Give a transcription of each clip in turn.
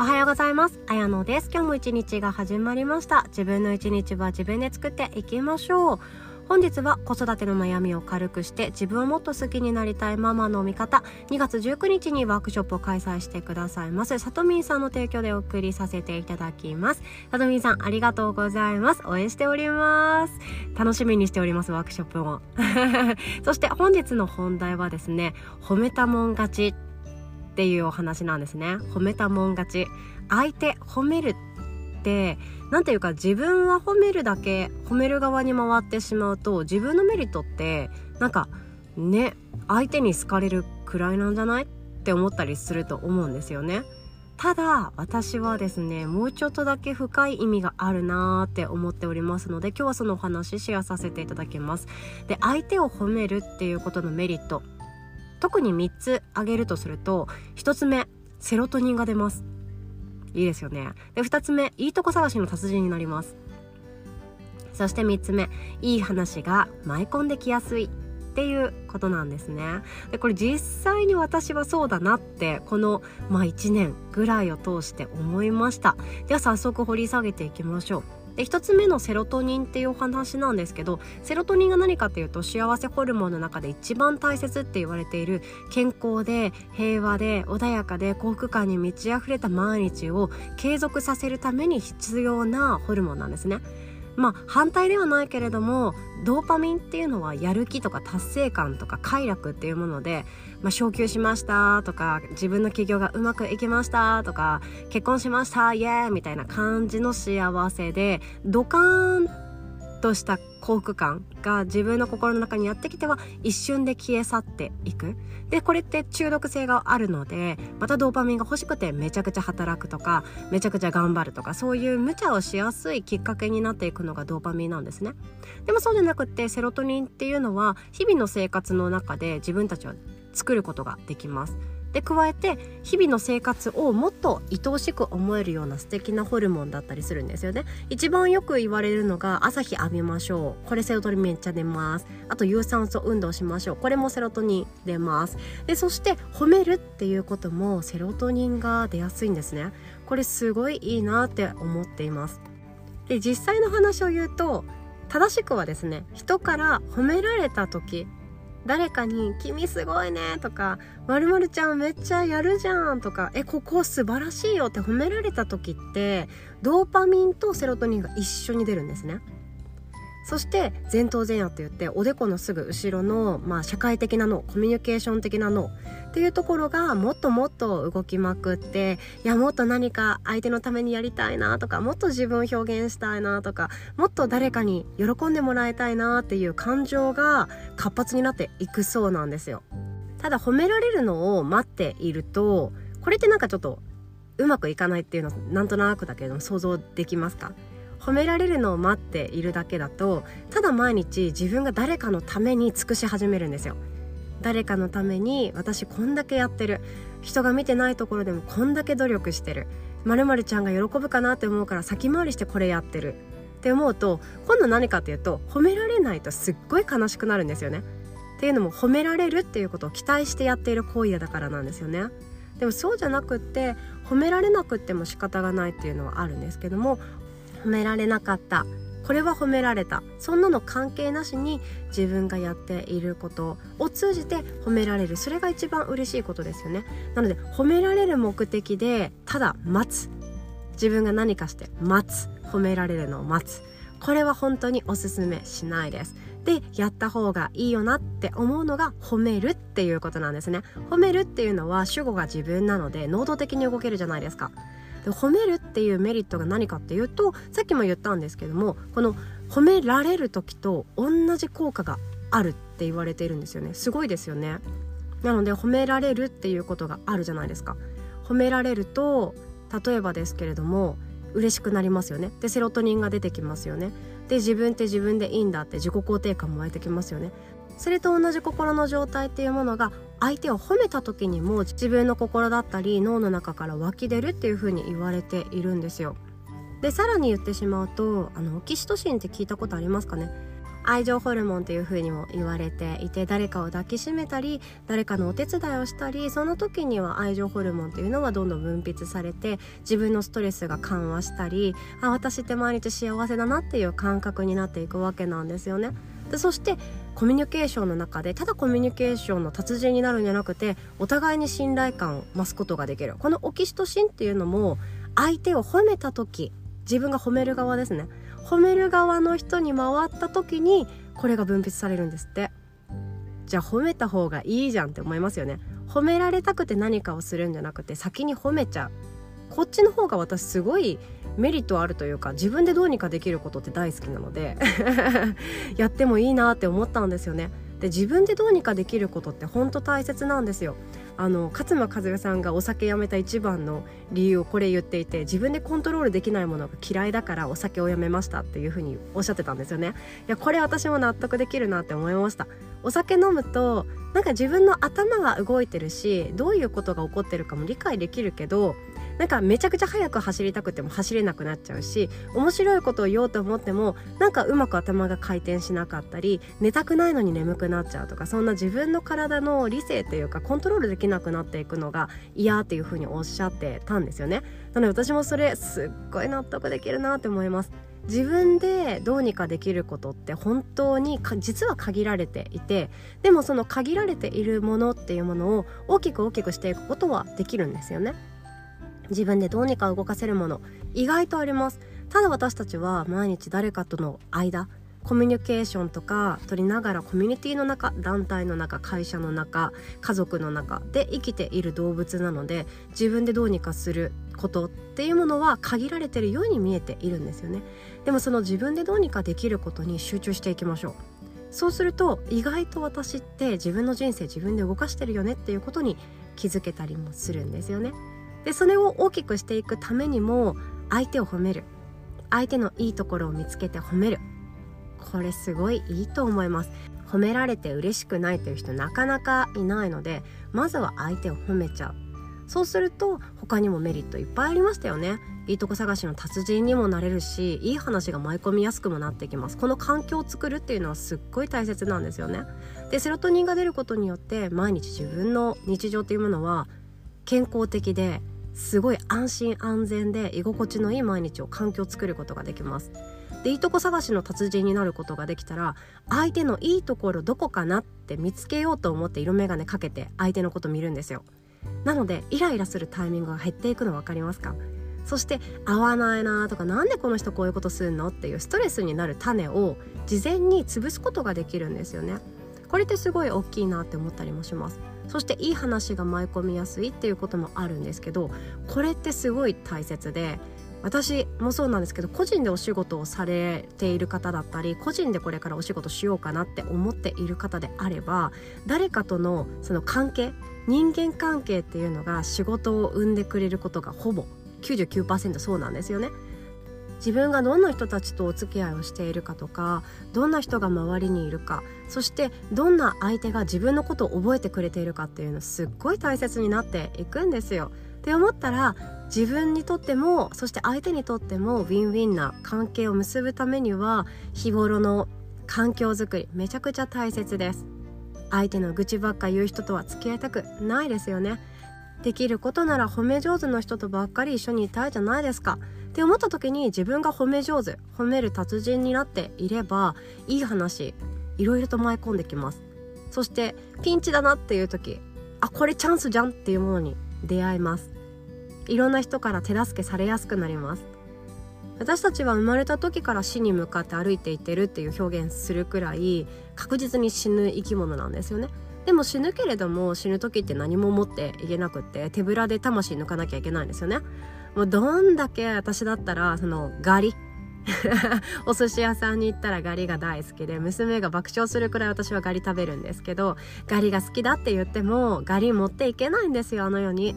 おはようございます。あやのです。今日も一日が始まりました。自分の一日は自分で作っていきましょう。本日は子育ての悩みを軽くして自分をもっと好きになりたいママの味方2月19日にワークショップを開催してくださいますさとみんさんの提供でお送りさせていただきますさとみんさんありがとうございます応援しております楽しみにしておりますワークショップも そして本日の本題はですね褒めたもん勝ちっていうお話なんですね。褒めたもん勝ち。相手褒めるって何ていうか自分は褒めるだけ褒める側に回ってしまうと自分のメリットってなんかね相手に好かれるくらいなんじゃない？って思ったりすると思うんですよね。ただ私はですねもうちょっとだけ深い意味があるなーって思っておりますので今日はそのお話シェアさせていただきます。で相手を褒めるっていうことのメリット。特に3つ挙げるとすると1つ目セロトニンが出ます。いいですよね。で2つ目いいとこ探しの達人になります。そして3つ目いい話が舞い込んできやすい。っていうことなんですね。でこれ実際に私はそうだなってこの、まあ、1年ぐらいを通して思いました。では早速掘り下げていきましょう。で1つ目のセロトニンっていうお話なんですけどセロトニンが何かっていうと幸せホルモンの中で一番大切って言われている健康で平和で穏やかで幸福感に満ち溢れた毎日を継続させるために必要なホルモンなんですね。まあ反対ではないけれどもドーパミンっていうのはやる気とか達成感とか快楽っていうもので、まあ、昇給しましたとか自分の起業がうまくいきましたとか結婚しましたイエーイみたいな感じの幸せでドカーンとした幸福感が自分の心の中にやってきては一瞬で消え去っていく。で、これって中毒性があるので、またドーパミンが欲しくてめちゃくちゃ働くとか、めちゃくちゃ頑張るとか、そういう無茶をしやすいきっかけになっていくのがドーパミンなんですね。でもそうじゃなくってセロトニンっていうのは日々の生活の中で自分たちは作ることができます。で加えて日々の生活をもっと愛おしく思えるような素敵なホルモンだったりするんですよね。一番よく言われるのが朝日浴びましょう。これセロトニンめっちゃ出ます。あと有酸素運動しましょう。これもセロトニン出ます。でそして褒めるっていうこともセロトニンが出やすいんですね。これすごいいいなって思っています。で実際の話を言うと正しくはですね人から褒められた時誰かに「君すごいね」とか「まるちゃんめっちゃやるじゃん」とか「えここ素晴らしいよ」って褒められた時ってドーパミンとセロトニンが一緒に出るんですね。そして前頭前野って言っておでこのすぐ後ろの、まあ、社会的な脳コミュニケーション的な脳っていうところがもっともっと動きまくっていやもっと何か相手のためにやりたいなとかもっと自分を表現したいなとかもっと誰かに喜んでもらいたいなっていう感情が活発になっていくそうなんですよ。ただ褒められるのを待っているとこれってなんかちょっとうまくいかないっていうのなんとなくだけれども想像できますか？褒められるのを待っているだけだとただ毎日自分が誰かのために尽くし始めるんですよ。誰かのために私こんだけやってる。人が見てないところでもこんだけ努力してる。まるちゃんが喜ぶかなって思うから先回りしてこれやってる。って思うと今度何かっていうと褒められないとすっごい悲しくなるんですよね。っていうのも褒められるっていうことを期待してやっている行為だからなんですよね。でもそうじゃなくって褒められなくっても仕方がないっていうのはあるんですけども褒められなかった。これは褒められた。そんなの関係なしに自分がやっていることを通じて褒められる。それが一番嬉しいことですよね。なので褒められる目的でただ待つ。自分が何かして待つ。褒められるのを待つ。これは本当におすすめしないです。でやった方がいいよなって思うのが褒めるっていうことなんですね。褒めるっていうのは主語が自分なので能動的に動けるじゃないですか。で褒めるっていうメリットが何かっていうとさっきも言ったんですけどもこの褒められる時と同じ効果があるって言われているんですよね。すごいですよね。なので褒められるっていうことがあるじゃないですか。褒められると例えばですけれども嬉しくなりますよね。でセロトニンが出てきますよね。で自分って自分でいいんだって自己肯定感も湧いてきますよね。それと同じ心の状態っていうものが相手を褒めた時にも自分の心だったり脳の中から湧き出るっていう風に言われているんですよでさらに言ってしまうとあのオキシトシンって聞いたことありますかね？愛情ホルモンというふうにも言われていて誰かを抱きしめたり誰かのお手伝いをしたりその時には愛情ホルモンというのはどんどん分泌されて自分のストレスが緩和したりあ私って毎日幸せだなっていう感覚になっていくわけなんですよね。でそしてコミュニケーションの中でただコミュニケーションの達人になるんじゃなくてお互いに信頼感を増すことができる。このオキシトシンっていうのも相手を褒めた時自分が褒める側ですね。褒める側の人に回った時にこれが分泌されるんですって。じゃあ褒めた方がいいじゃんって思いますよね。褒められたくて何かをするんじゃなくて先に褒めちゃう。こっちの方が私すごいメリットあるというか自分でどうにかできることって大好きなので やってもいいなって思ったんですよね。で自分でどうにかできることって本当大切なんですよ。あの勝間和代さんがお酒やめた一番の理由をこれ言っていて自分でコントロールできないものが嫌いだからお酒をやめましたっていうふうにおっしゃってたんですよね。いやこれ私も納得できるなって思いました。お酒飲むとなんか自分の頭が動いてるしどういうことが起こってるかも理解できるけどなんかめちゃくちゃ速く走りたくても走れなくなっちゃうし面白いことを言おうと思ってもなんかうまく頭が回転しなかったり寝たくないのに眠くなっちゃうとかそんな自分の体の理性というかコントロールできなくなっていくのが嫌っていうふうにおっしゃってたんですよね。なので私もそれすっごい納得できるなって思います。自分でどうにかできることって本当に実は限られていてでもその限られているものっていうものを大きく大きくしていくことはできるんですよね。自分でどうにか動かせるもの意外とあります。ただ私たちは毎日誰かとの間コミュニケーションとか取りながらコミュニティの中団体の中会社の中家族の中で生きている動物なので自分でどうにかすることっていうものは限られてるように見えているんですよね。でもその自分でどうにかできることに集中していきましょう。そうすると意外と私って自分の人生自分で動かしてるよねっていうことに気づけたりもするんですよね。でそれを大きくしていくためにも相手を褒める。相手のいいところを見つけて褒める。これすごいいいと思います。褒められて嬉しくないという人なかなかいないのでまずは相手を褒めちゃう。そうすると他にもメリットいっぱいありましたよね。いいとこ探しの達人にもなれるしいい話が舞い込みやすくもなってきます。この環境を作るっていうのはすっごい大切なんですよね。でセロトニンが出ることによって毎日自分の日常っていうものは健康的ですごい安心安全で居心地のいい毎日を環境を作ることができます。でいいとこ探しの達人になることができたら相手のいいところどこかなって見つけようと思って色眼鏡かけて相手のこと見るんですよ。なのでイライラするタイミングが減っていくの分かりますか？そして合わないなとかなんでこの人こういうことするのっていうストレスになる種を事前に潰すことができるんですよね。これってすごい大きいなって思ったりもします。そしていい話が舞い込みやすいっていうこともあるんですけどこれってすごい大切で私もそうなんですけど個人でお仕事をされている方だったり個人でこれからお仕事しようかなって思っている方であれば誰かとのその関係人間関係っていうのが仕事を生んでくれることがほぼ99%そうなんですよね。自分がどんな人たちとお付き合いをしているかとかどんな人が周りにいるかそしてどんな相手が自分のことを覚えてくれているかっていうのすっごい大切になっていくんですよ。って思ったら自分にとってもそして相手にとってもウィンウィンな関係を結ぶためには日頃の環境づくりめちゃくちゃ大切です相手の愚痴ばっか言う人とは付き合いたくないですよねできることなら褒め上手の人とばっかり一緒にいたいじゃないですか。って思った時に自分が褒め上手褒める達人になっていればいい話いろいろと舞い込んできます。そしてピンチだなっていう時あこれチャンスじゃんっていうものに出会います。いろんな人から手助けされやすくなります。私たちは生まれた時から死に向かって歩いていってるっていう表現するくらい確実に死ぬ生き物なんですよね。でも死ぬけれども死ぬ時って何も持っていけなくって手ぶらで魂抜かなきゃいけないんですよね。もうどんだけ私だったらそのガリ。お寿司屋さんに行ったらガリが大好きで娘が爆笑するくらい私はガリ食べるんですけどガリが好きだって言ってもガリ持っていけないんですよあの世に。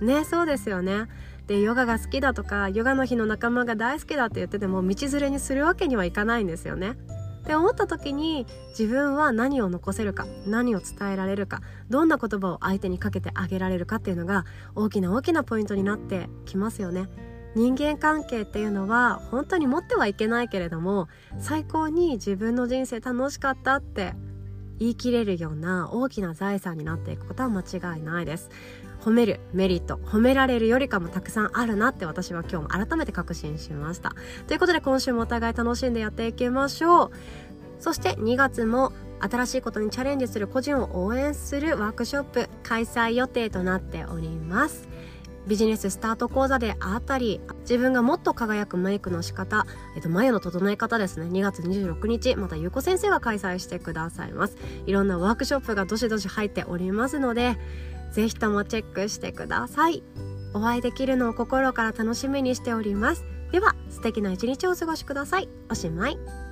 ねそうですよね。でヨガが好きだとかヨガの日の仲間が大好きだって言ってても道連れにするわけにはいかないんですよね。って思った時に自分は何を残せるか何を伝えられるかどんな言葉を相手にかけてあげられるかっていうのが大きな大きなポイントになってきますよね。人間関係っていうのは本当に持ってはいけないけれども最高に自分の人生楽しかったって言い切れるような大きな財産になっていくことは間違いないです。褒めるメリット褒められるよりかもたくさんあるなって私は今日も改めて確信しました。ということで今週もお互い楽しんでやっていきましょう。そして2月も新しいことにチャレンジする個人を応援するワークショップ開催予定となっております。ビジネススタート講座であったり自分がもっと輝くメイクの仕方、えっと、眉の整え方ですね。2月26日またゆうこ先生が開催してくださいます。いろんなワークショップがどしどし入っておりますのでぜひともチェックしてください。お会いできるのを心から楽しみにしております。では素敵な一日をお過ごしください。おしまい。